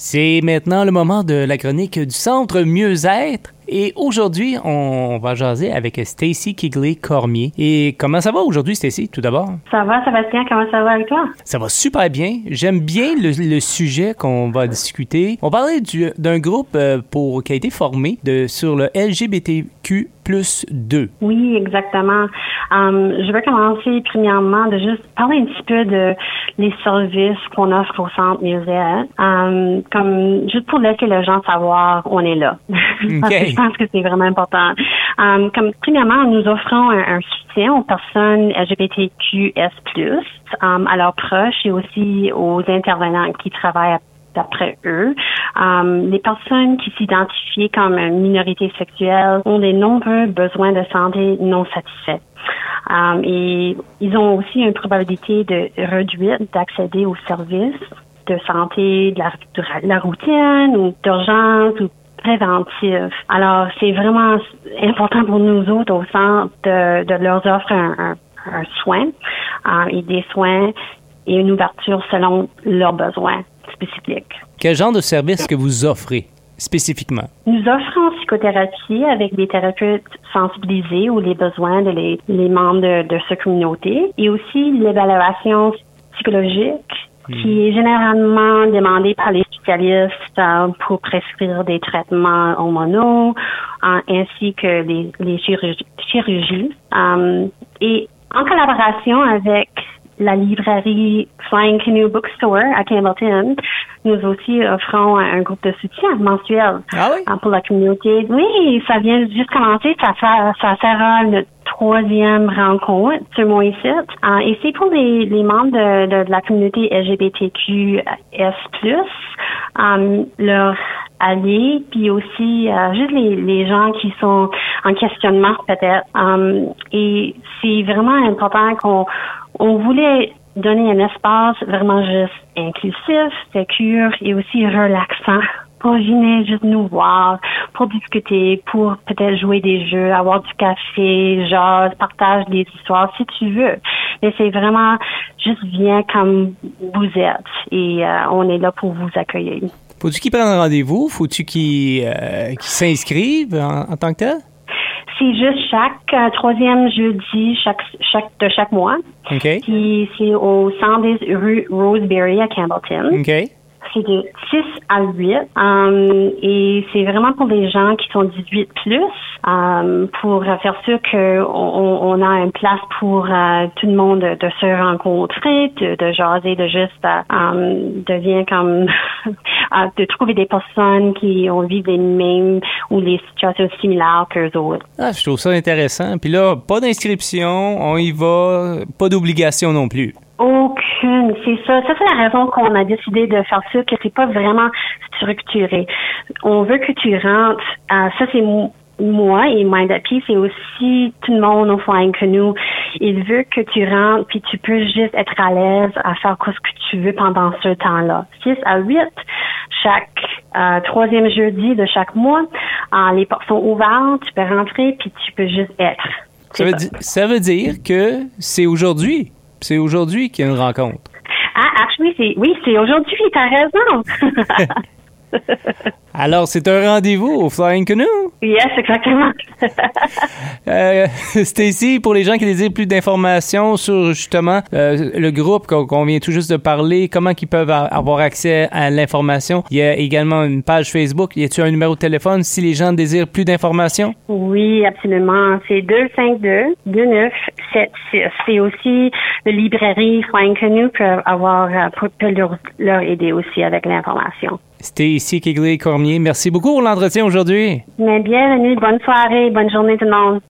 C'est maintenant le moment de la chronique du Centre Mieux-être. Et aujourd'hui, on va jaser avec Stacy Kigley-Cormier. Et comment ça va aujourd'hui, Stacy, tout d'abord? Ça va, Sébastien, comment ça va avec toi? Ça va super bien. J'aime bien le, sujet qu'on va discuter. On parlait d'un groupe euh, pour, qui a été formé de, sur le LGBTQ plus 2. Oui, exactement. Um, je vais commencer premièrement de juste parler un petit peu de les services qu'on offre au centre Musée. Um, comme juste pour laisser les gens savoir on est là. je pense que c'est vraiment important. Um, comme premièrement, nous offrons un, soutien aux personnes LGBTQS+, à leurs proches et aussi aux intervenants qui travaillent d'après eux. Um, les personnes qui s'identifient comme une minorité sexuelle ont des nombreux besoins de santé non satisfaits. Um, et ils ont aussi une probabilité de réduire d'accéder aux services de santé, de la, de la routine ou d'urgence ou préventif. Alors, c'est vraiment important pour nous autres au centre de, leur offrir un, soin euh, et des soins et une ouverture selon leurs besoins Quel genre de service que vous offrez spécifiquement? Nous offrons psychothérapie avec des thérapeutes sensibilisés aux les besoins des les, membres de, de cette communauté et aussi l'évaluation psychologique qui est généralement demandé par les spécialistes euh, pour prescrire des traitements hormonaux euh, ainsi que les, les chirurgies. Euh, et en collaboration avec la librairie Flying Canoe Bookstore à Campbellton, nous aussi offrons un groupe de soutien mensuel ah oui? pour la communauté. Oui, ça vient juste commencer. Ça, ça sera notre troisième rencontre sur mon site. Euh, et c'est pour les, les membres de, de, la communauté LGBTQS+, euh, leur alliés, puis aussi euh, juste les, les gens qui sont en questionnement peut-être. Euh, et c'est vraiment important qu'on on voulait donner un espace vraiment juste inclusif, sécure et aussi relaxant pour venir juste nous voir, pour discuter, pour peut-être jouer des jeux, avoir du café, genre, partage des histoires si tu veux. Mais c'est vraiment juste viens comme vous êtes et euh, on est là pour vous accueillir. Faut-tu qu'ils prennent rendez-vous? Faut-tu qu'ils euh, s'inscrivent en, tant que tel? C'est juste chaque euh, troisième jeudi chaque, chaque, de chaque mois. OK. Puis c'est au centre des rues Roseberry à Campbellton. OK c'est de 6 à 8. Um, et c'est vraiment pour les gens qui sont 18 plus, um, pour faire sûr qu'on on, a une place pour euh, tout le monde de, se rencontrer, de, de jaser, de juste um, de comme de trouver des personnes qui ont vécu les mêmes ou les situations similaires qu'eux autres. Ah, je trouve ça intéressant. Puis là, pas d'inscription, on y va, pas d'obligation non plus. Aucune, c'est ça. Ça, c'est la raison qu'on a décidé de faire ça, que c'est pas vraiment structuré. On veut que tu rentres, euh, ça c'est moi et Mind Happy, c'est aussi tout le monde au Flying Canoe. Il veut que tu rentres puis tu peux juste être à l'aise à faire ce que tu veux pendant ce temps-là. 6 à 8, chaque euh, troisième jeudi de chaque mois, euh, les portes sont ouvertes, tu peux rentrer puis tu peux juste être. Ça veut, ça veut dire que c'est aujourd'hui. C'est aujourd'hui qu'il y a une rencontre. Ah, actually, c'est, oui, c'est aujourd'hui, t'as raison. Alors, c'est un rendez-vous au Flying Canoe? Yes, exactement. euh, Stacy, pour les gens qui désirent plus d'informations sur justement euh, le groupe qu'on vient tout juste de parler, comment ils peuvent avoir accès à l'information? Il y a également une page Facebook. Y a-t-il un numéro de téléphone si les gens désirent plus d'informations? Oui, absolument. C'est 252-2976. C'est aussi la librairie Flying Canoe peut avoir, euh, peut leur, leur aider aussi avec l'information. C'était ici Kigley Cormier. Merci beaucoup pour l'entretien aujourd'hui. Mais bienvenue, bonne soirée, bonne journée tout le monde.